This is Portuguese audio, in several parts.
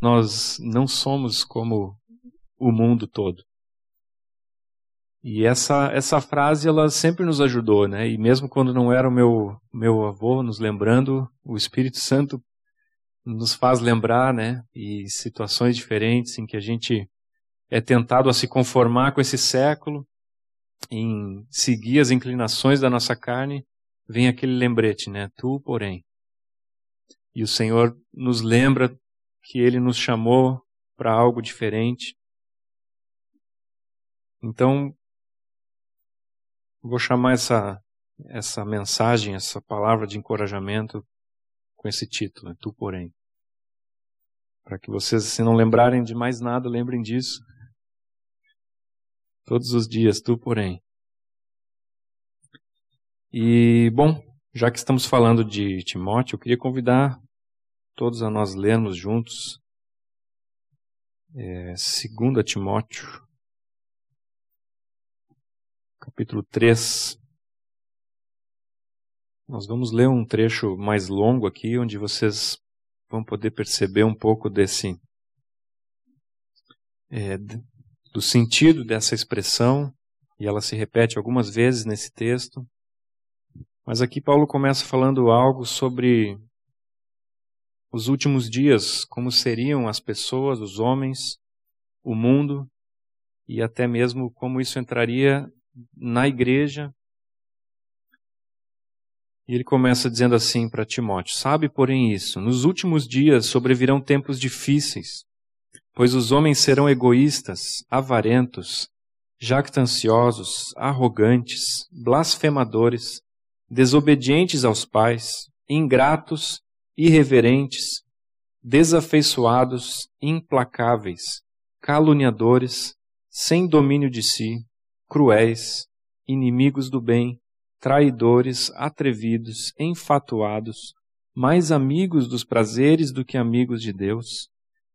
nós não somos como o mundo todo. E essa, essa frase ela sempre nos ajudou, né? E mesmo quando não era o meu, meu avô nos lembrando, o Espírito Santo nos faz lembrar, né? E situações diferentes em que a gente é tentado a se conformar com esse século, em seguir as inclinações da nossa carne, vem aquele lembrete, né? Tu, porém. E o Senhor nos lembra que Ele nos chamou para algo diferente. Então, vou chamar essa, essa mensagem, essa palavra de encorajamento com esse título? Tu, porém. Para que vocês, se não lembrarem de mais nada, lembrem disso. Todos os dias, tu, porém. E, bom, já que estamos falando de Timóteo, eu queria convidar todos a nós lermos juntos é, 2 Timóteo, capítulo 3. Nós vamos ler um trecho mais longo aqui, onde vocês vão poder perceber um pouco desse. É, do sentido dessa expressão, e ela se repete algumas vezes nesse texto. Mas aqui Paulo começa falando algo sobre os últimos dias, como seriam as pessoas, os homens, o mundo, e até mesmo como isso entraria na igreja. E ele começa dizendo assim para Timóteo: Sabe, porém, isso: nos últimos dias sobrevirão tempos difíceis, pois os homens serão egoístas, avarentos, jactanciosos, arrogantes, blasfemadores, desobedientes aos pais, ingratos, irreverentes, desafeiçoados, implacáveis, caluniadores, sem domínio de si, cruéis, inimigos do bem, traidores, atrevidos, enfatuados, mais amigos dos prazeres do que amigos de Deus,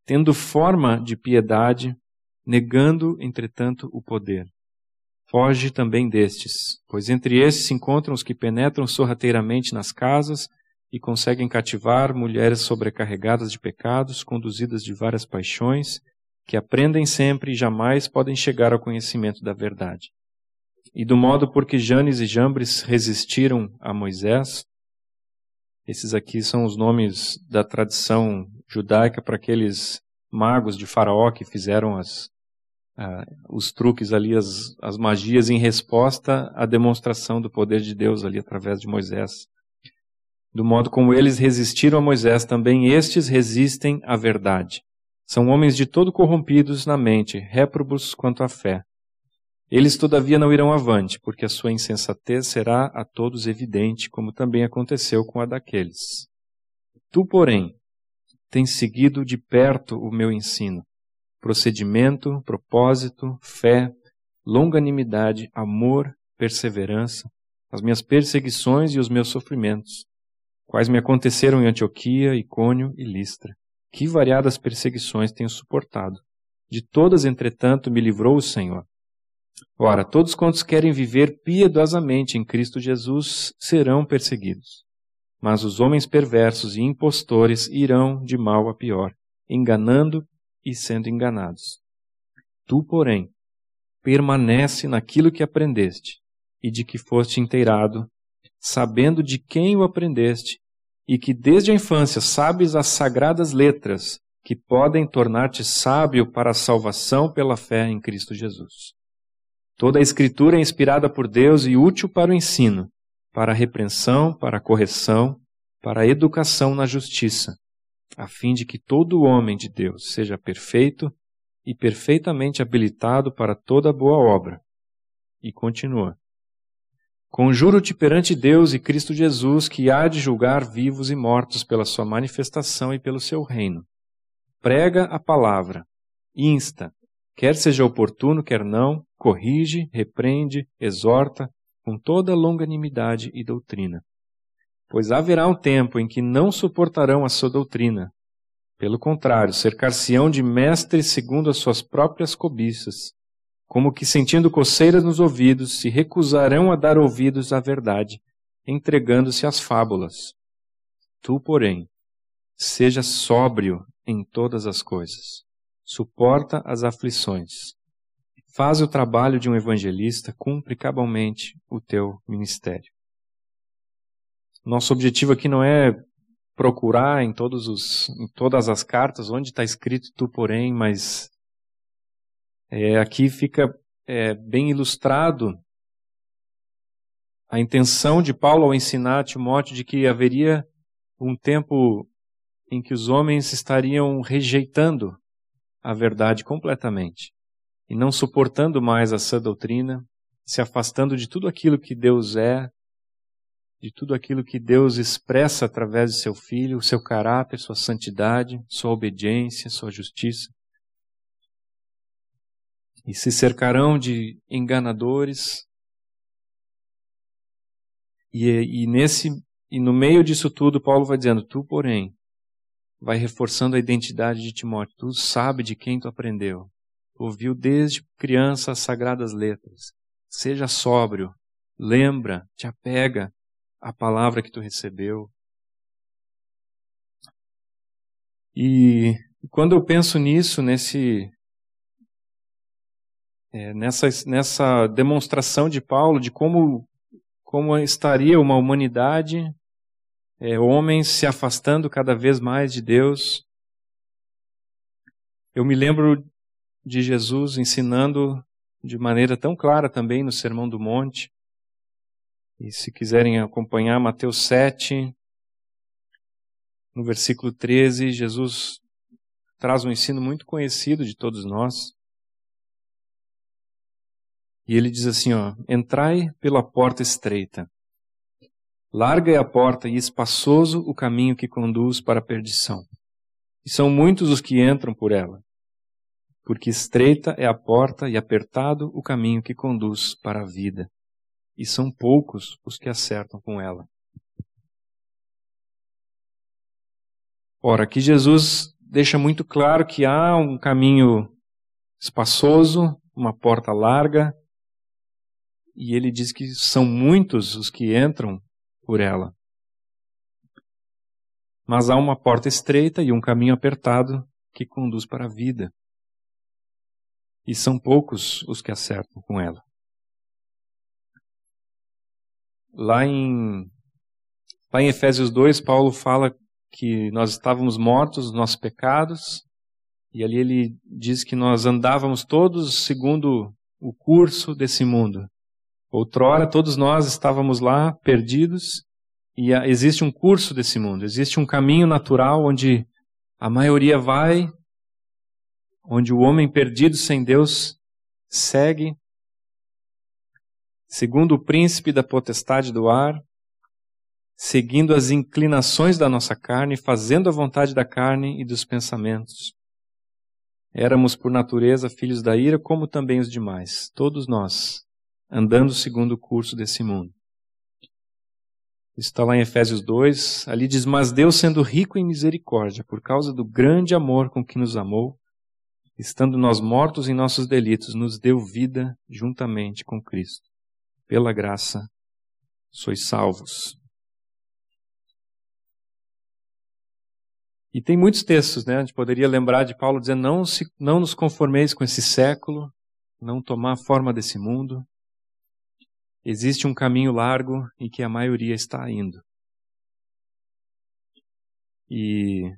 tendo forma de piedade, negando, entretanto, o poder. Foge também destes, pois entre estes se encontram os que penetram sorrateiramente nas casas e conseguem cativar mulheres sobrecarregadas de pecados, conduzidas de várias paixões, que aprendem sempre e jamais podem chegar ao conhecimento da verdade. E do modo por que Janes e Jambres resistiram a Moisés, esses aqui são os nomes da tradição judaica para aqueles magos de Faraó que fizeram as, os truques ali, as, as magias em resposta à demonstração do poder de Deus ali através de Moisés. Do modo como eles resistiram a Moisés, também estes resistem à verdade. São homens de todo corrompidos na mente, réprobos quanto à fé. Eles, todavia, não irão avante, porque a sua insensatez será a todos evidente, como também aconteceu com a daqueles. Tu, porém, tens seguido de perto o meu ensino, procedimento, propósito, fé, longanimidade, amor, perseverança, as minhas perseguições e os meus sofrimentos, quais me aconteceram em Antioquia, Icônio e Listra que variadas perseguições tenho suportado. De todas, entretanto, me livrou o Senhor. Ora, todos quantos querem viver piedosamente em Cristo Jesus serão perseguidos. Mas os homens perversos e impostores irão de mal a pior, enganando e sendo enganados. Tu, porém, permanece naquilo que aprendeste e de que foste inteirado, sabendo de quem o aprendeste e que desde a infância sabes as sagradas letras que podem tornar-te sábio para a salvação pela fé em Cristo Jesus. Toda a Escritura é inspirada por Deus e útil para o ensino, para a repreensão, para a correção, para a educação na justiça, a fim de que todo homem de Deus seja perfeito e perfeitamente habilitado para toda boa obra. E continua. Conjuro-te perante Deus e Cristo Jesus, que há de julgar vivos e mortos pela sua manifestação e pelo seu reino. Prega a palavra, insta, quer seja oportuno, quer não, corrige, repreende, exorta, com toda longanimidade e doutrina. Pois haverá um tempo em que não suportarão a sua doutrina. Pelo contrário, cercar-se-ão de mestres segundo as suas próprias cobiças como que sentindo coceiras nos ouvidos, se recusarão a dar ouvidos à verdade, entregando-se às fábulas. Tu, porém, seja sóbrio em todas as coisas. Suporta as aflições. Faz o trabalho de um evangelista, cumpre cabalmente o teu ministério. Nosso objetivo aqui não é procurar em, todos os, em todas as cartas onde está escrito tu, porém, mas é, aqui fica é, bem ilustrado a intenção de Paulo ao ensinar a Timóteo de que haveria um tempo em que os homens estariam rejeitando a verdade completamente e não suportando mais a sã doutrina, se afastando de tudo aquilo que Deus é, de tudo aquilo que Deus expressa através de seu filho, seu caráter, sua santidade, sua obediência, sua justiça. E se cercarão de enganadores. E, e nesse e no meio disso tudo, Paulo vai dizendo: Tu, porém, vai reforçando a identidade de Timóteo. Tu sabe de quem tu aprendeu. Ouviu desde criança as sagradas letras. Seja sóbrio, lembra, te apega à palavra que tu recebeu. E quando eu penso nisso, nesse é, nessa, nessa demonstração de Paulo de como, como estaria uma humanidade é, homens se afastando cada vez mais de Deus. Eu me lembro de Jesus ensinando de maneira tão clara também no Sermão do Monte. E se quiserem acompanhar Mateus 7, no versículo 13, Jesus traz um ensino muito conhecido de todos nós. E ele diz assim, ó: "Entrai pela porta estreita, Larga é a porta e espaçoso o caminho que conduz para a perdição. E são muitos os que entram por ela. Porque estreita é a porta e apertado o caminho que conduz para a vida. E são poucos os que acertam com ela. Ora, aqui Jesus deixa muito claro que há um caminho espaçoso, uma porta larga, e ele diz que são muitos os que entram por ela. Mas há uma porta estreita e um caminho apertado que conduz para a vida. E são poucos os que acertam com ela. Lá em, lá em Efésios 2, Paulo fala que nós estávamos mortos nos nossos pecados, e ali ele diz que nós andávamos todos segundo o curso desse mundo. Outrora, todos nós estávamos lá perdidos e existe um curso desse mundo, existe um caminho natural onde a maioria vai, onde o homem perdido sem Deus segue, segundo o príncipe da potestade do ar, seguindo as inclinações da nossa carne, fazendo a vontade da carne e dos pensamentos. Éramos por natureza filhos da ira, como também os demais, todos nós andando segundo o curso desse mundo. Está lá em Efésios 2, ali diz: Mas Deus, sendo rico em misericórdia, por causa do grande amor com que nos amou, estando nós mortos em nossos delitos, nos deu vida juntamente com Cristo. Pela graça sois salvos. E tem muitos textos, né? A gente poderia lembrar de Paulo dizendo: não, se, não nos conformeis com esse século, não tomar a forma desse mundo, existe um caminho largo em que a maioria está indo. E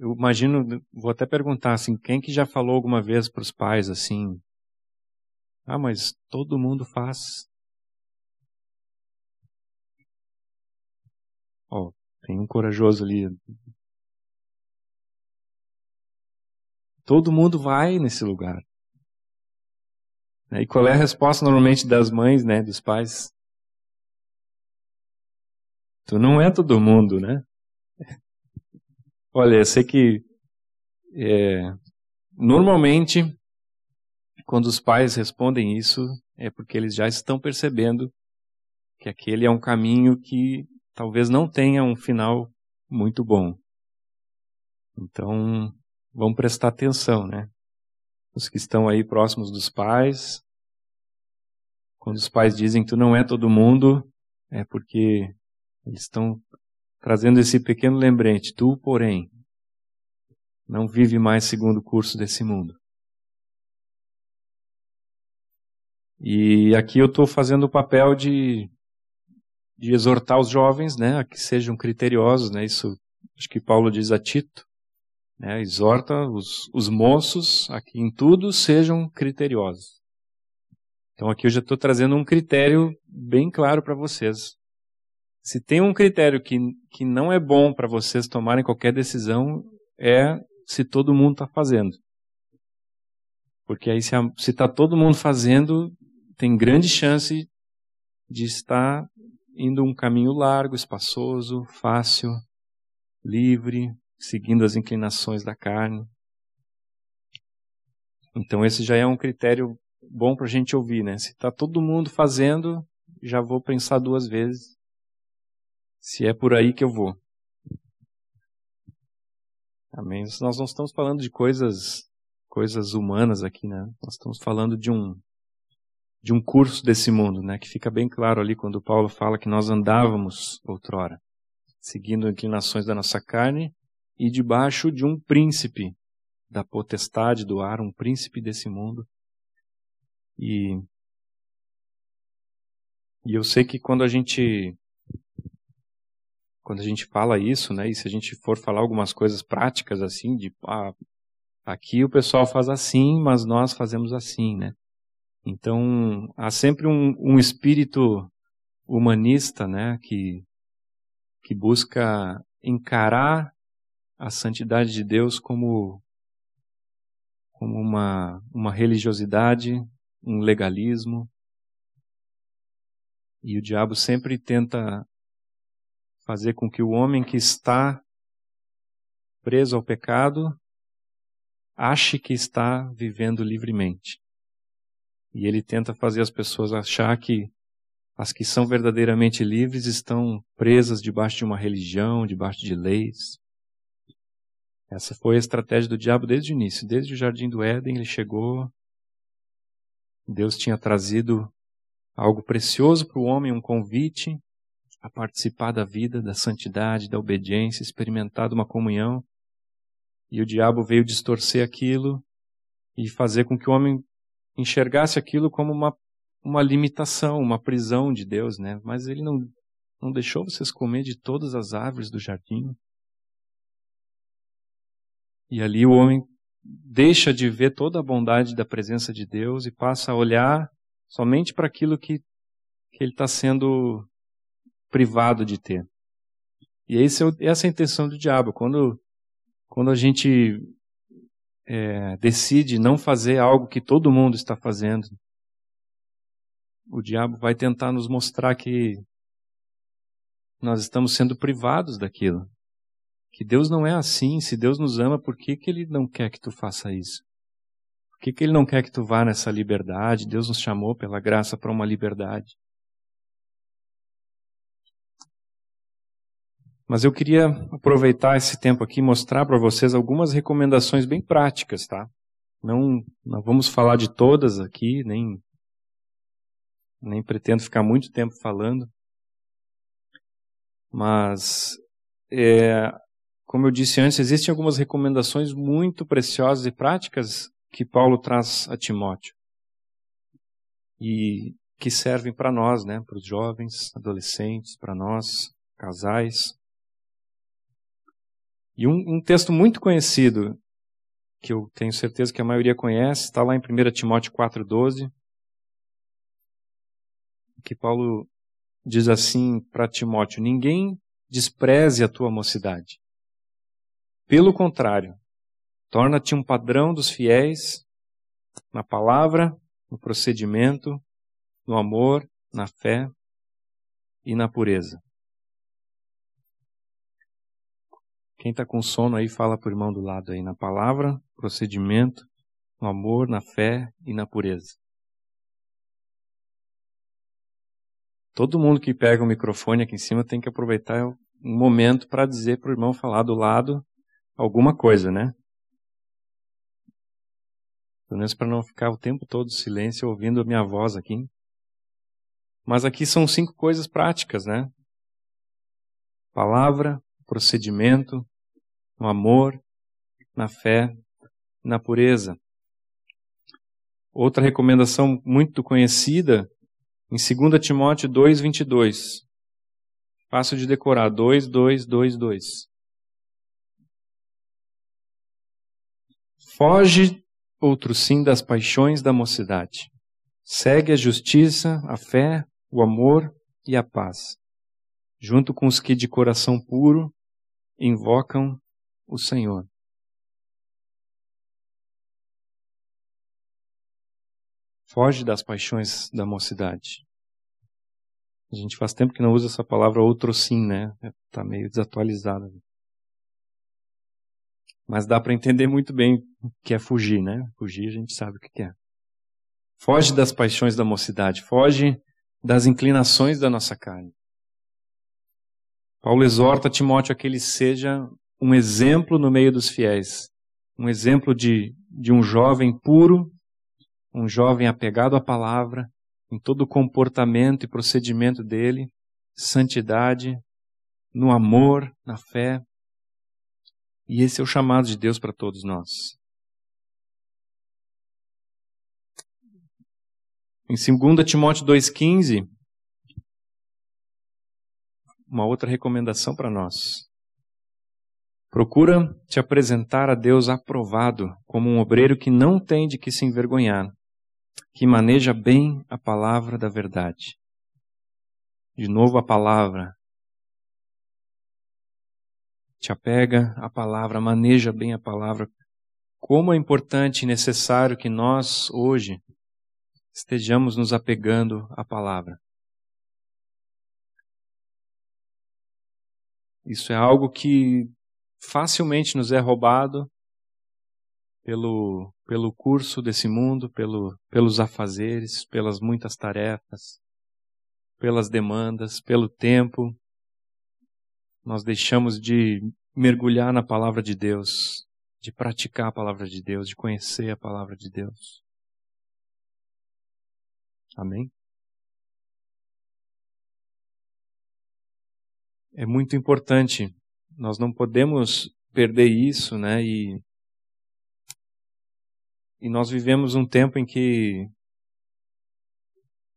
eu imagino, vou até perguntar assim, quem que já falou alguma vez para os pais assim, ah, mas todo mundo faz. Ó, oh, tem um corajoso ali. Todo mundo vai nesse lugar. E qual é a resposta normalmente das mães, né, dos pais? Tu não é todo mundo, né? Olha, eu sei que é, normalmente quando os pais respondem isso é porque eles já estão percebendo que aquele é um caminho que talvez não tenha um final muito bom. Então, vamos prestar atenção, né? Os que estão aí próximos dos pais. Quando os pais dizem que tu não é todo mundo, é porque eles estão trazendo esse pequeno lembrete. Tu, porém, não vive mais segundo o curso desse mundo. E aqui eu estou fazendo o papel de, de exortar os jovens, né, a que sejam criteriosos, né, isso acho que Paulo diz a Tito, né, exorta os, os moços a que em tudo sejam criteriosos. Então aqui eu já estou trazendo um critério bem claro para vocês. Se tem um critério que, que não é bom para vocês tomarem qualquer decisão, é se todo mundo está fazendo. Porque aí se está todo mundo fazendo, tem grande chance de estar indo um caminho largo, espaçoso, fácil, livre, seguindo as inclinações da carne. Então esse já é um critério bom para a gente ouvir, né? Se está todo mundo fazendo, já vou pensar duas vezes se é por aí que eu vou. Amém. Nós não estamos falando de coisas coisas humanas aqui, né? Nós estamos falando de um de um curso desse mundo, né? Que fica bem claro ali quando Paulo fala que nós andávamos outrora, seguindo inclinações da nossa carne e debaixo de um príncipe da potestade do ar, um príncipe desse mundo. E e eu sei que quando a gente quando a gente fala isso, né, e se a gente for falar algumas coisas práticas assim, de ah, aqui o pessoal faz assim, mas nós fazemos assim, né? Então, há sempre um, um espírito humanista, né, que, que busca encarar a santidade de Deus como, como uma, uma religiosidade, um legalismo. E o diabo sempre tenta fazer com que o homem que está preso ao pecado ache que está vivendo livremente. E ele tenta fazer as pessoas achar que as que são verdadeiramente livres estão presas debaixo de uma religião, debaixo de leis. Essa foi a estratégia do diabo desde o início. Desde o jardim do Éden, ele chegou. Deus tinha trazido algo precioso para o homem, um convite a participar da vida, da santidade, da obediência, experimentar uma comunhão. E o diabo veio distorcer aquilo e fazer com que o homem enxergasse aquilo como uma, uma limitação, uma prisão de Deus, né? Mas ele não, não deixou vocês comer de todas as árvores do jardim. E ali o homem deixa de ver toda a bondade da presença de Deus e passa a olhar somente para aquilo que, que ele está sendo privado de ter. E esse, é essa é a intenção do diabo. Quando, quando a gente é, decide não fazer algo que todo mundo está fazendo, o diabo vai tentar nos mostrar que nós estamos sendo privados daquilo. Que Deus não é assim. Se Deus nos ama, por que, que Ele não quer que tu faça isso? Por que, que Ele não quer que tu vá nessa liberdade? Deus nos chamou pela graça para uma liberdade. Mas eu queria aproveitar esse tempo aqui e mostrar para vocês algumas recomendações bem práticas, tá? Não, não vamos falar de todas aqui, nem, nem pretendo ficar muito tempo falando. Mas, é, como eu disse antes, existem algumas recomendações muito preciosas e práticas que Paulo traz a Timóteo. E que servem para nós, né? Para os jovens, adolescentes, para nós, casais. E um, um, texto muito conhecido, que eu tenho certeza que a maioria conhece, está lá em 1 Timóteo 4,12, que Paulo diz assim para Timóteo: Ninguém despreze a tua mocidade. Pelo contrário, torna-te um padrão dos fiéis na palavra, no procedimento, no amor, na fé e na pureza. Quem está com sono aí, fala para o irmão do lado aí, na palavra, procedimento, no amor, na fé e na pureza. Todo mundo que pega o microfone aqui em cima tem que aproveitar um momento para dizer para o irmão falar do lado alguma coisa, né? Pelo menos para não ficar o tempo todo silêncio ouvindo a minha voz aqui. Mas aqui são cinco coisas práticas, né? Palavra, procedimento, no amor, na fé, na pureza. Outra recomendação muito conhecida em 2 Timóteo 2:22. Fácil de decorar, 2 2 2 2. Foge outro sim das paixões da mocidade. Segue a justiça, a fé, o amor e a paz, junto com os que de coração puro invocam o Senhor. Foge das paixões da mocidade. A gente faz tempo que não usa essa palavra outro sim, né? Está meio desatualizada. Mas dá para entender muito bem o que é fugir, né? Fugir a gente sabe o que é. Foge das paixões da mocidade, foge das inclinações da nossa carne. Paulo exorta Timóteo a que ele seja um exemplo no meio dos fiéis, um exemplo de, de um jovem puro, um jovem apegado à palavra, em todo o comportamento e procedimento dele, santidade, no amor, na fé. E esse é o chamado de Deus para todos nós. Em 2 Timóteo 2,15, uma outra recomendação para nós. Procura te apresentar a Deus aprovado, como um obreiro que não tem de que se envergonhar, que maneja bem a palavra da verdade. De novo a palavra. Te apega à palavra, maneja bem a palavra. Como é importante e necessário que nós, hoje, estejamos nos apegando à palavra. Isso é algo que facilmente nos é roubado pelo, pelo curso desse mundo, pelo, pelos afazeres, pelas muitas tarefas, pelas demandas, pelo tempo. Nós deixamos de mergulhar na palavra de Deus, de praticar a palavra de Deus, de conhecer a palavra de Deus. Amém? É muito importante. Nós não podemos perder isso, né? E e nós vivemos um tempo em que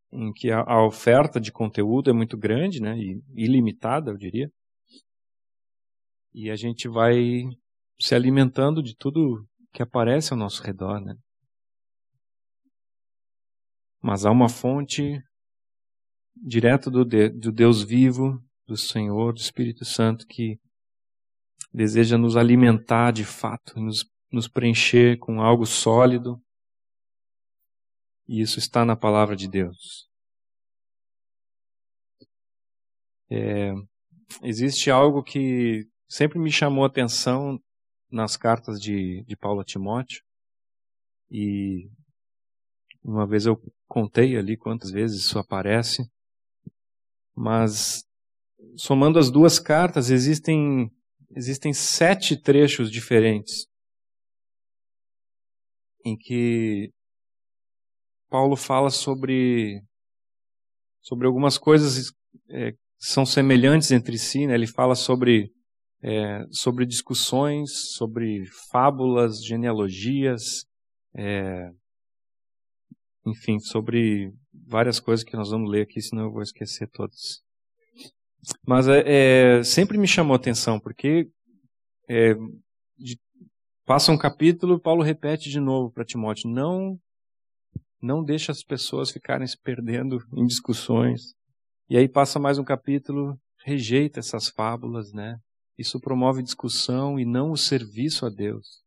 em que a, a oferta de conteúdo é muito grande, né, e ilimitada, eu diria. E a gente vai se alimentando de tudo que aparece ao nosso redor, né? Mas há uma fonte direto do, de, do Deus vivo, do Senhor, do Espírito Santo, que deseja nos alimentar de fato, nos nos preencher com algo sólido. E isso está na palavra de Deus. É, existe algo que sempre me chamou a atenção nas cartas de, de Paulo a Timóteo. E uma vez eu contei ali quantas vezes isso aparece. Mas somando as duas cartas, existem, existem sete trechos diferentes em que Paulo fala sobre, sobre algumas coisas é, que são semelhantes entre si. Né? Ele fala sobre, é, sobre discussões, sobre fábulas, genealogias, é, enfim, sobre várias coisas que nós vamos ler aqui, senão eu vou esquecer todas. Mas é, é sempre me chamou a atenção, porque é, de Passa um capítulo, Paulo repete de novo para Timóteo: não, não deixa as pessoas ficarem se perdendo em discussões. E aí passa mais um capítulo, rejeita essas fábulas, né? Isso promove discussão e não o serviço a Deus.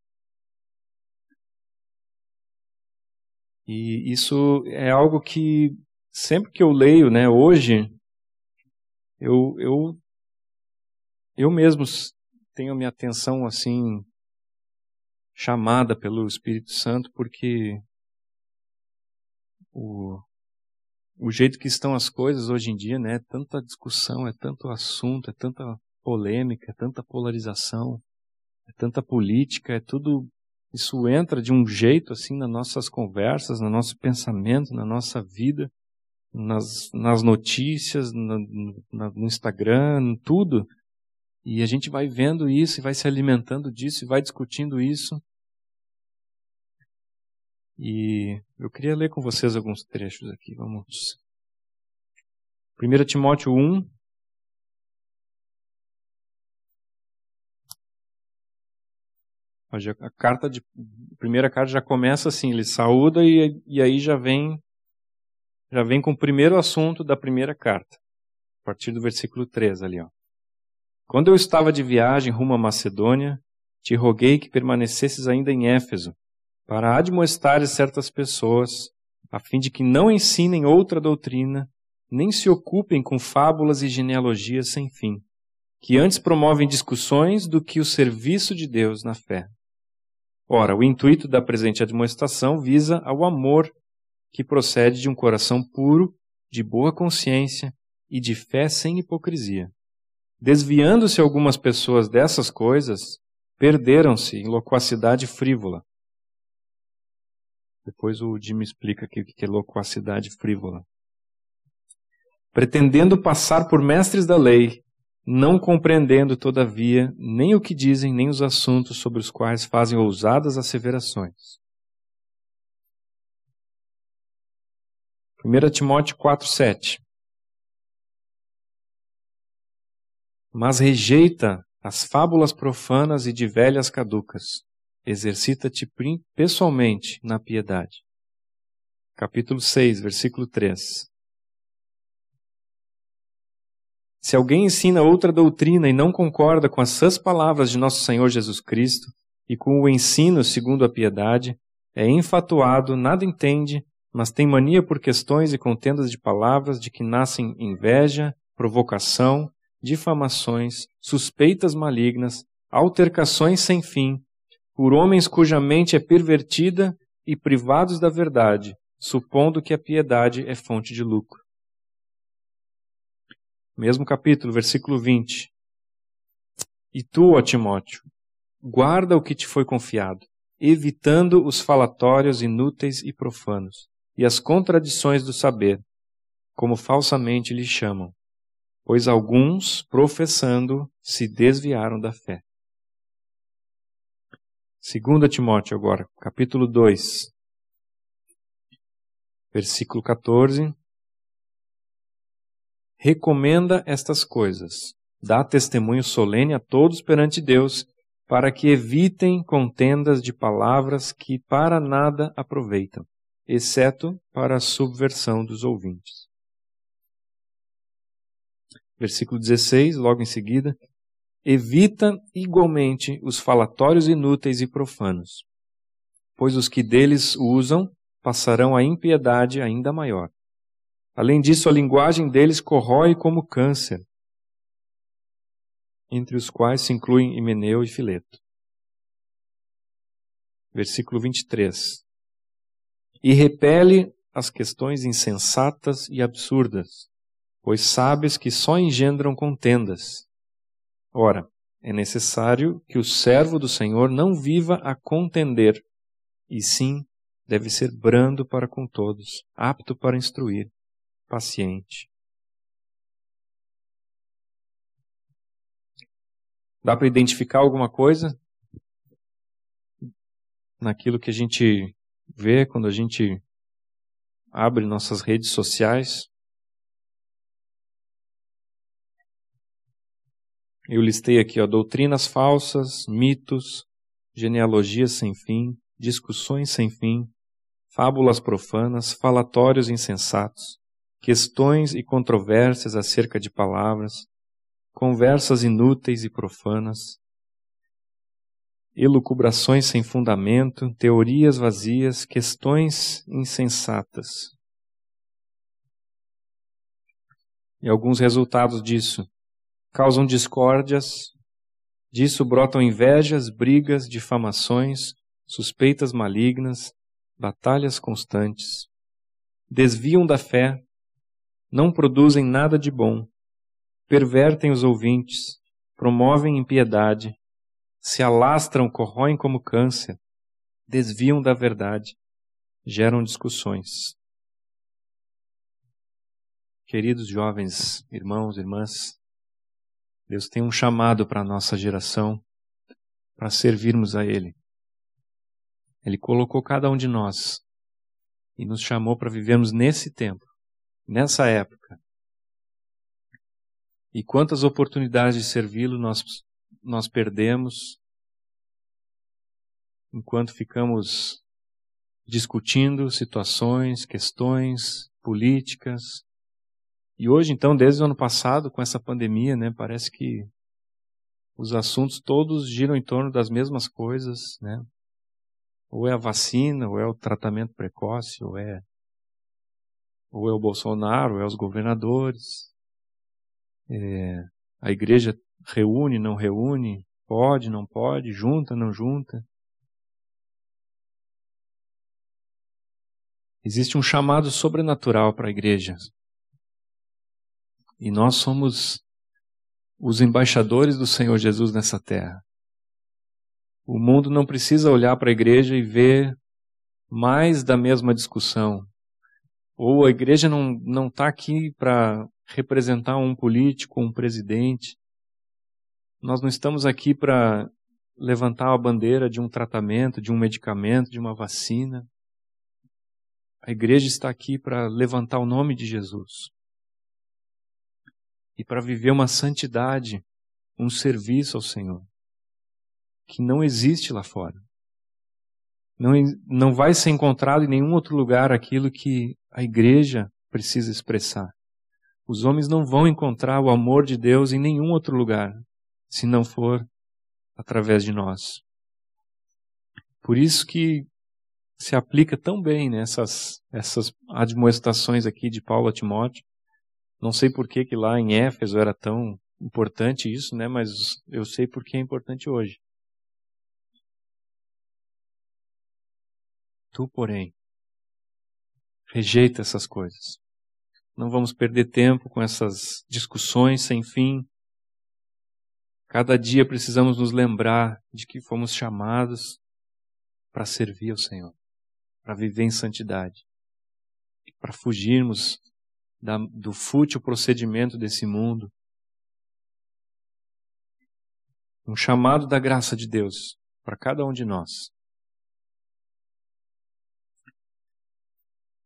E isso é algo que sempre que eu leio, né, hoje, eu eu eu mesmo tenho minha atenção assim chamada pelo Espírito Santo, porque o, o jeito que estão as coisas hoje em dia, né, é tanta discussão, é tanto assunto, é tanta polêmica, é tanta polarização, é tanta política, é tudo isso entra de um jeito assim nas nossas conversas, no nosso pensamento, na nossa vida, nas, nas notícias, no, no, no Instagram, tudo. E a gente vai vendo isso e vai se alimentando disso e vai discutindo isso. E eu queria ler com vocês alguns trechos aqui. Vamos. 1 Timóteo 1. A carta de, a primeira carta já começa assim, ele saúda e, e aí já vem já vem com o primeiro assunto da primeira carta, a partir do versículo 3 ali, ó. Quando eu estava de viagem rumo à Macedônia, te roguei que permanecesses ainda em Éfeso, para admoestares certas pessoas, a fim de que não ensinem outra doutrina, nem se ocupem com fábulas e genealogias sem fim, que antes promovem discussões do que o serviço de Deus na fé. Ora, o intuito da presente admoestação visa ao amor que procede de um coração puro, de boa consciência e de fé sem hipocrisia. Desviando-se algumas pessoas dessas coisas, perderam-se em loquacidade frívola, depois o Jim explica aqui o que é loquacidade frívola. Pretendendo passar por mestres da lei, não compreendendo, todavia, nem o que dizem, nem os assuntos sobre os quais fazem ousadas asseverações. 1 Timóteo 4,7 Mas rejeita as fábulas profanas e de velhas caducas, Exercita-te pessoalmente na piedade. Capítulo 6, versículo 3. Se alguém ensina outra doutrina e não concorda com as sãs palavras de nosso Senhor Jesus Cristo e com o ensino segundo a piedade, é enfatuado, nada entende, mas tem mania por questões e contendas de palavras de que nascem inveja, provocação, difamações, suspeitas malignas, altercações sem fim, por homens cuja mente é pervertida e privados da verdade, supondo que a piedade é fonte de lucro. Mesmo capítulo, versículo 20. E tu, ó Timóteo, guarda o que te foi confiado, evitando os falatórios inúteis e profanos, e as contradições do saber, como falsamente lhe chamam, pois alguns, professando, se desviaram da fé. 2 Timóteo agora, capítulo 2, versículo 14. Recomenda estas coisas, dá testemunho solene a todos perante Deus, para que evitem contendas de palavras que para nada aproveitam, exceto para a subversão dos ouvintes. Versículo 16, logo em seguida, evita igualmente os falatórios inúteis e profanos, pois os que deles usam passarão a impiedade ainda maior. Além disso, a linguagem deles corrói como câncer, entre os quais se incluem Himeneu e Fileto. Versículo 23. E repele as questões insensatas e absurdas, pois sabes que só engendram contendas Ora, é necessário que o servo do Senhor não viva a contender, e sim deve ser brando para com todos, apto para instruir, paciente. Dá para identificar alguma coisa naquilo que a gente vê quando a gente abre nossas redes sociais? Eu listei aqui, ó, doutrinas falsas, mitos, genealogias sem fim, discussões sem fim, fábulas profanas, falatórios insensatos, questões e controvérsias acerca de palavras, conversas inúteis e profanas, elucubrações sem fundamento, teorias vazias, questões insensatas. E alguns resultados disso causam discórdias, disso brotam invejas, brigas, difamações, suspeitas malignas, batalhas constantes, desviam da fé, não produzem nada de bom, pervertem os ouvintes, promovem impiedade, se alastram, corroem como câncer, desviam da verdade, geram discussões. Queridos jovens irmãos, irmãs, Deus tem um chamado para a nossa geração para servirmos a Ele. Ele colocou cada um de nós e nos chamou para vivermos nesse tempo, nessa época. E quantas oportunidades de servi-lo nós, nós perdemos enquanto ficamos discutindo situações, questões políticas. E hoje, então, desde o ano passado, com essa pandemia, né, parece que os assuntos todos giram em torno das mesmas coisas, né? Ou é a vacina, ou é o tratamento precoce, ou é ou é o Bolsonaro, ou é os governadores. É, a igreja reúne, não reúne, pode, não pode, junta, não junta. Existe um chamado sobrenatural para a igreja. E nós somos os embaixadores do Senhor Jesus nessa terra. O mundo não precisa olhar para a igreja e ver mais da mesma discussão. Ou a igreja não está aqui para representar um político, um presidente. Nós não estamos aqui para levantar a bandeira de um tratamento, de um medicamento, de uma vacina. A igreja está aqui para levantar o nome de Jesus e para viver uma santidade, um serviço ao Senhor, que não existe lá fora. Não, não vai ser encontrado em nenhum outro lugar aquilo que a igreja precisa expressar. Os homens não vão encontrar o amor de Deus em nenhum outro lugar, se não for através de nós. Por isso que se aplica tão bem né, essas admoestações aqui de Paulo a Timóteo. Não sei por que, que lá em Éfeso era tão importante isso, né? Mas eu sei por que é importante hoje. Tu, porém, rejeita essas coisas. Não vamos perder tempo com essas discussões sem fim. Cada dia precisamos nos lembrar de que fomos chamados para servir ao Senhor para viver em santidade, para fugirmos da, do fútil procedimento desse mundo. Um chamado da graça de Deus para cada um de nós.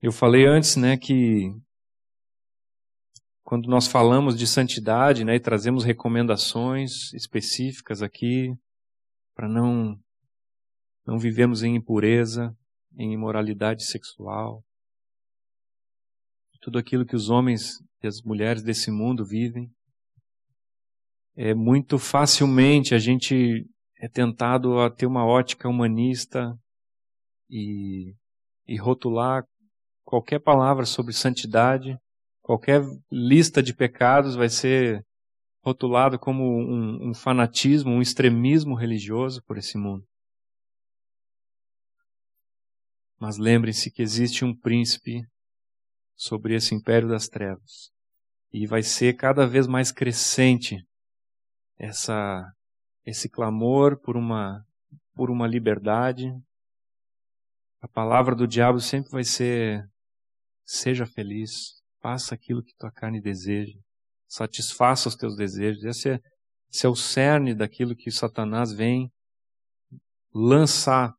Eu falei antes, né, que quando nós falamos de santidade, né, e trazemos recomendações específicas aqui para não não vivemos em impureza, em imoralidade sexual, tudo aquilo que os homens e as mulheres desse mundo vivem. É muito facilmente a gente é tentado a ter uma ótica humanista e, e rotular qualquer palavra sobre santidade, qualquer lista de pecados vai ser rotulado como um, um fanatismo, um extremismo religioso por esse mundo. Mas lembrem-se que existe um príncipe sobre esse império das trevas. E vai ser cada vez mais crescente essa esse clamor por uma por uma liberdade. A palavra do diabo sempre vai ser seja feliz, faça aquilo que tua carne deseja, satisfaça os teus desejos. Esse é, esse é o cerne daquilo que Satanás vem lançar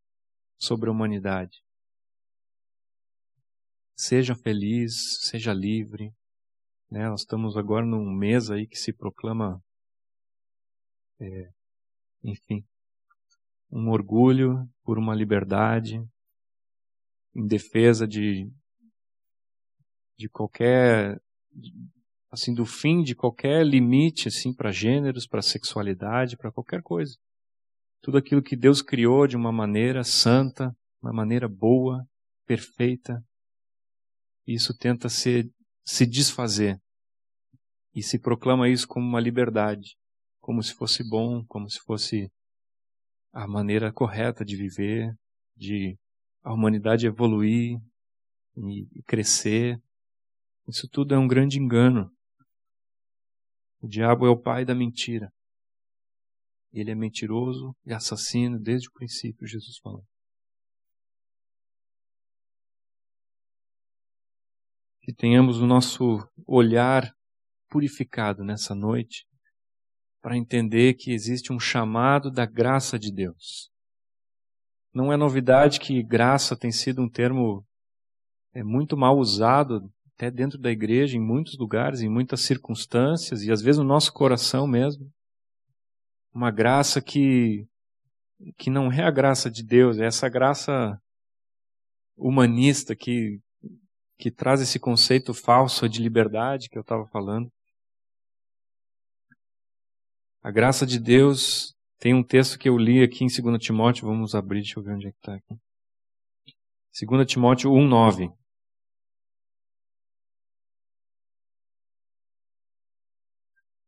sobre a humanidade. Seja feliz, seja livre. Né? Nós estamos agora num mês aí que se proclama, é, enfim, um orgulho por uma liberdade, em defesa de, de qualquer, assim, do fim de qualquer limite, assim, para gêneros, para sexualidade, para qualquer coisa. Tudo aquilo que Deus criou de uma maneira santa, uma maneira boa, perfeita, isso tenta se, se desfazer e se proclama isso como uma liberdade, como se fosse bom, como se fosse a maneira correta de viver, de a humanidade evoluir e crescer. Isso tudo é um grande engano. O diabo é o pai da mentira. Ele é mentiroso e assassino desde o princípio, Jesus falou. que tenhamos o nosso olhar purificado nessa noite para entender que existe um chamado da graça de Deus. Não é novidade que graça tem sido um termo é muito mal usado até dentro da igreja, em muitos lugares, em muitas circunstâncias, e às vezes no nosso coração mesmo. Uma graça que, que não é a graça de Deus, é essa graça humanista que, que traz esse conceito falso de liberdade que eu estava falando. A graça de Deus tem um texto que eu li aqui em 2 Timóteo, vamos abrir, deixa eu ver onde é que está aqui. 2 Timóteo 1,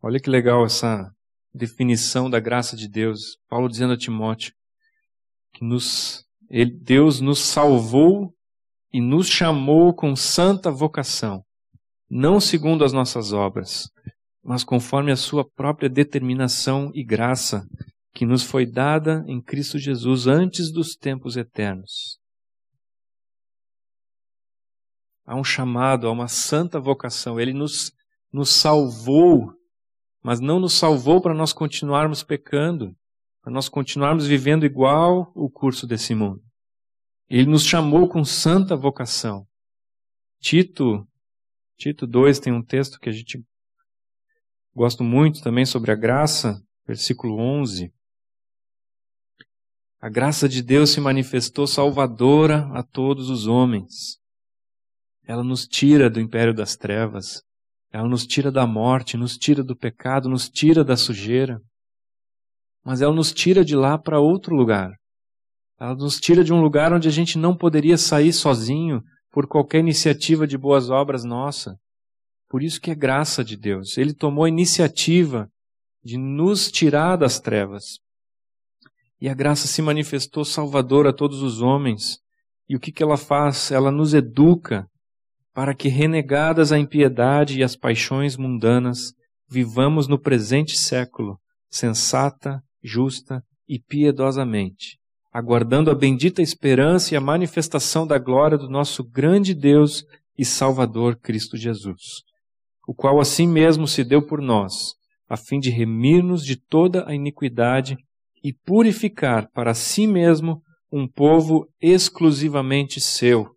Olha que legal essa definição da graça de Deus. Paulo dizendo a Timóteo que nos, ele, Deus nos salvou e nos chamou com santa vocação, não segundo as nossas obras, mas conforme a sua própria determinação e graça, que nos foi dada em Cristo Jesus antes dos tempos eternos. Há um chamado, há uma santa vocação. Ele nos, nos salvou mas não nos salvou para nós continuarmos pecando, para nós continuarmos vivendo igual o curso desse mundo. Ele nos chamou com santa vocação. Tito, Tito 2 tem um texto que a gente gosta muito também sobre a graça, versículo 11. A graça de Deus se manifestou salvadora a todos os homens. Ela nos tira do império das trevas ela nos tira da morte, nos tira do pecado, nos tira da sujeira. Mas ela nos tira de lá para outro lugar. Ela nos tira de um lugar onde a gente não poderia sair sozinho por qualquer iniciativa de boas obras nossa. Por isso que é graça de Deus. Ele tomou a iniciativa de nos tirar das trevas. E a graça se manifestou salvadora a todos os homens. E o que, que ela faz? Ela nos educa para que, renegadas a impiedade e as paixões mundanas, vivamos no presente século, sensata, justa e piedosamente, aguardando a bendita esperança e a manifestação da glória do nosso grande Deus e Salvador Cristo Jesus, o qual assim mesmo se deu por nós, a fim de remir-nos de toda a iniquidade e purificar para si mesmo um povo exclusivamente seu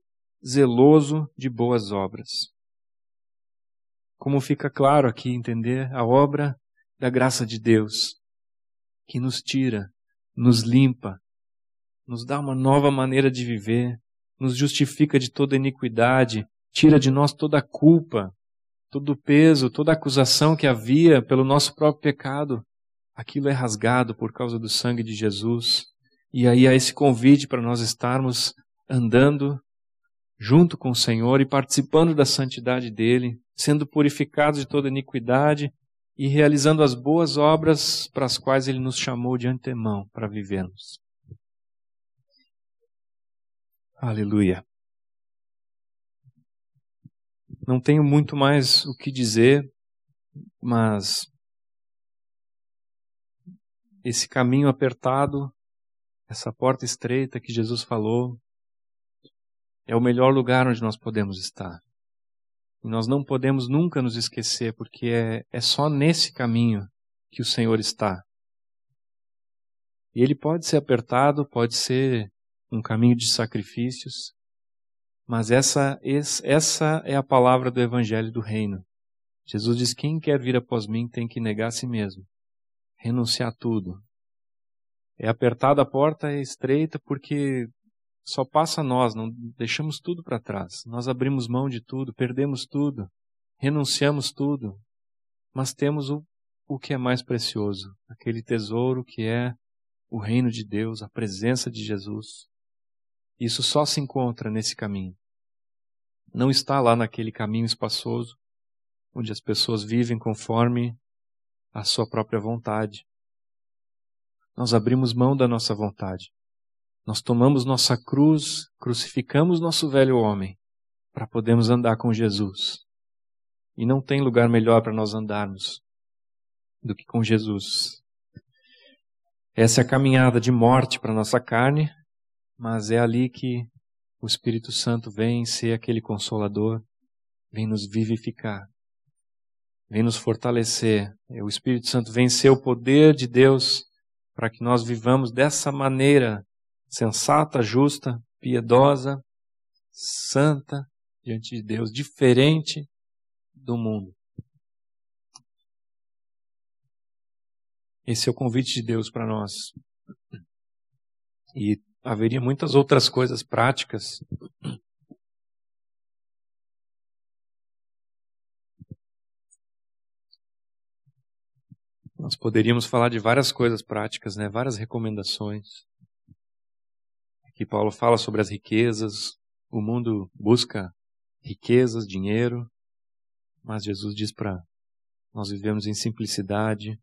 zeloso de boas obras. Como fica claro aqui entender a obra da graça de Deus, que nos tira, nos limpa, nos dá uma nova maneira de viver, nos justifica de toda iniquidade, tira de nós toda a culpa, todo o peso, toda a acusação que havia pelo nosso próprio pecado. Aquilo é rasgado por causa do sangue de Jesus. E aí há esse convite para nós estarmos andando junto com o Senhor e participando da santidade dele, sendo purificados de toda iniquidade e realizando as boas obras para as quais ele nos chamou de antemão para vivermos. Aleluia. Não tenho muito mais o que dizer, mas esse caminho apertado, essa porta estreita que Jesus falou, é o melhor lugar onde nós podemos estar. E nós não podemos nunca nos esquecer, porque é, é só nesse caminho que o Senhor está. E ele pode ser apertado, pode ser um caminho de sacrifícios, mas essa, essa é a palavra do Evangelho do Reino. Jesus diz: quem quer vir após mim tem que negar a si mesmo, renunciar a tudo. É apertada a porta, é estreita, porque só passa a nós, não deixamos tudo para trás. Nós abrimos mão de tudo, perdemos tudo, renunciamos tudo, mas temos o, o que é mais precioso, aquele tesouro que é o reino de Deus, a presença de Jesus. Isso só se encontra nesse caminho. Não está lá naquele caminho espaçoso, onde as pessoas vivem conforme a sua própria vontade. Nós abrimos mão da nossa vontade nós tomamos nossa cruz, crucificamos nosso velho homem para podermos andar com Jesus. E não tem lugar melhor para nós andarmos do que com Jesus. Essa é a caminhada de morte para nossa carne, mas é ali que o Espírito Santo vem ser aquele consolador, vem nos vivificar, vem nos fortalecer. O Espírito Santo vem ser o poder de Deus para que nós vivamos dessa maneira sensata, justa, piedosa, santa diante de Deus, diferente do mundo. Esse é o convite de Deus para nós. E haveria muitas outras coisas práticas. Nós poderíamos falar de várias coisas práticas, né? várias recomendações. Aqui Paulo fala sobre as riquezas. O mundo busca riquezas, dinheiro, mas Jesus diz para nós vivemos em simplicidade,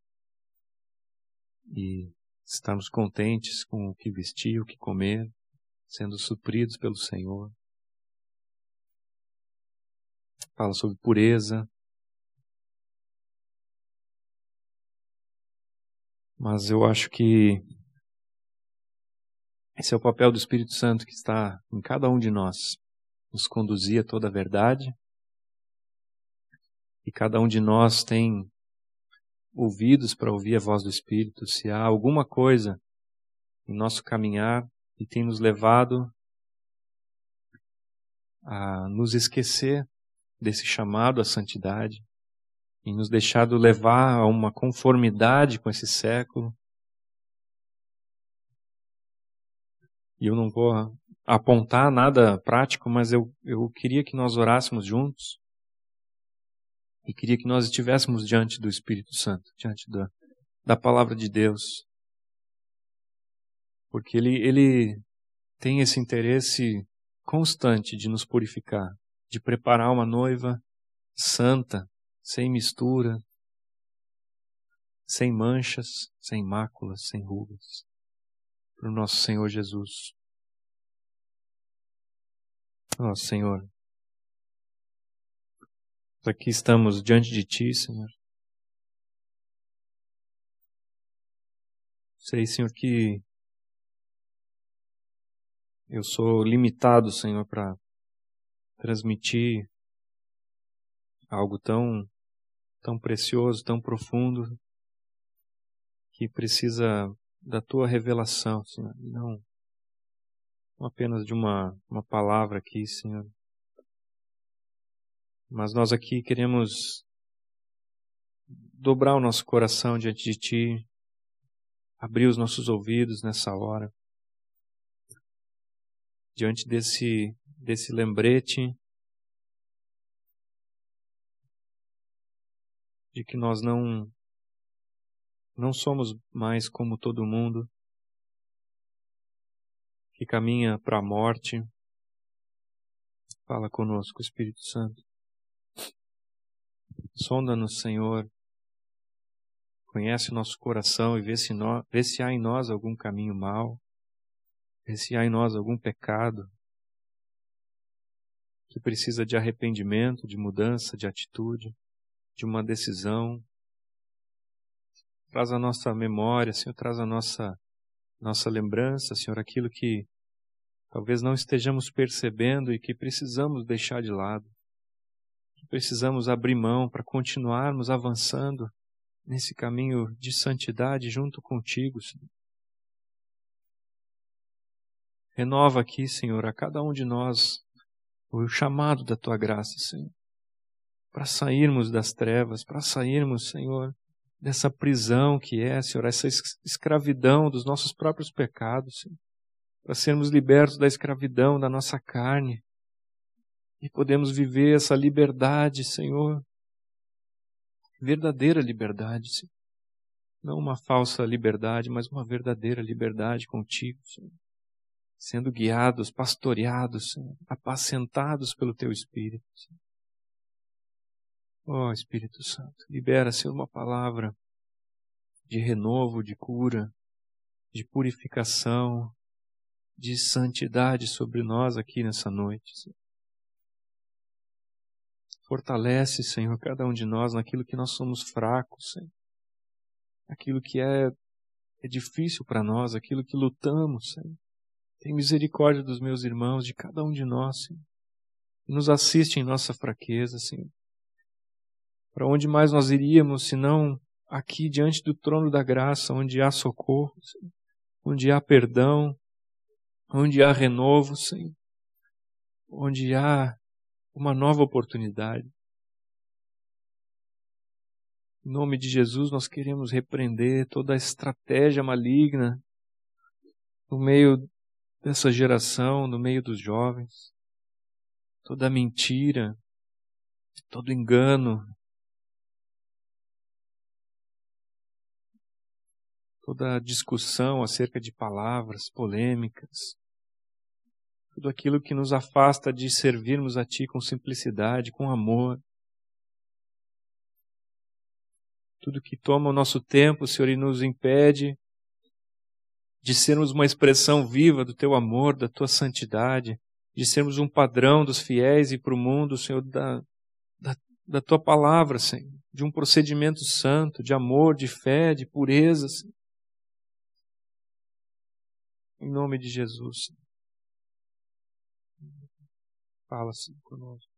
e estarmos contentes com o que vestir, o que comer, sendo supridos pelo Senhor. Fala sobre pureza. Mas eu acho que esse é o papel do Espírito Santo que está em cada um de nós, nos conduzir a toda a verdade. E cada um de nós tem ouvidos para ouvir a voz do Espírito, se há alguma coisa em nosso caminhar que tem nos levado a nos esquecer desse chamado à santidade e nos deixado levar a uma conformidade com esse século. E eu não vou apontar nada prático, mas eu, eu queria que nós orássemos juntos e queria que nós estivéssemos diante do Espírito Santo, diante da, da palavra de Deus. Porque ele, ele tem esse interesse constante de nos purificar, de preparar uma noiva santa, sem mistura, sem manchas, sem máculas, sem rugas, para o nosso Senhor Jesus. Oh, Senhor, Aqui estamos diante de Ti, Senhor. Sei, Senhor, que eu sou limitado, Senhor, para transmitir algo tão tão precioso, tão profundo, que precisa da tua revelação, Senhor, não apenas de uma, uma palavra aqui, Senhor, mas nós aqui queremos dobrar o nosso coração diante de Ti, abrir os nossos ouvidos nessa hora, diante desse, desse lembrete de que nós não, não somos mais como todo mundo que caminha para a morte. Fala conosco, Espírito Santo. Sonda-nos, Senhor. Conhece o nosso coração e vê se, nós, vê se há em nós algum caminho mau, vê se há em nós algum pecado que precisa de arrependimento, de mudança de atitude, de uma decisão. Traz a nossa memória, Senhor, traz a nossa, nossa lembrança, Senhor, aquilo que talvez não estejamos percebendo e que precisamos deixar de lado precisamos abrir mão para continuarmos avançando nesse caminho de santidade junto contigo, Senhor. Renova aqui, Senhor, a cada um de nós o chamado da tua graça, Senhor, para sairmos das trevas, para sairmos, Senhor, dessa prisão que é, Senhor, essa escravidão dos nossos próprios pecados, Senhor, para sermos libertos da escravidão da nossa carne, e podemos viver essa liberdade, Senhor. Verdadeira liberdade, Senhor. Não uma falsa liberdade, mas uma verdadeira liberdade contigo, Senhor. Sendo guiados, pastoreados, Senhor, apacentados pelo Teu Espírito. Senhor. Ó oh, Espírito Santo, libera, Senhor, uma palavra de renovo, de cura, de purificação, de santidade sobre nós aqui nessa noite. Senhor. Fortalece, Senhor, cada um de nós naquilo que nós somos fracos, Senhor. Aquilo que é, é difícil para nós, aquilo que lutamos, Senhor. Tem misericórdia dos meus irmãos, de cada um de nós, Senhor. Nos assiste em nossa fraqueza, Senhor. Para onde mais nós iríamos se não aqui diante do trono da graça, onde há socorro, Senhor, onde há perdão, onde há renovo, Senhor, onde há uma nova oportunidade. Em nome de Jesus, nós queremos repreender toda a estratégia maligna no meio dessa geração, no meio dos jovens, toda a mentira, todo engano, toda a discussão acerca de palavras polêmicas, tudo aquilo que nos afasta de servirmos a Ti com simplicidade, com amor. Tudo que toma o nosso tempo, Senhor, e nos impede de sermos uma expressão viva do Teu amor, da Tua santidade, de sermos um padrão dos fiéis e para o mundo, Senhor, da, da, da Tua palavra, Senhor, de um procedimento santo, de amor, de fé, de pureza, Senhor. Em nome de Jesus. Fala assim conosco.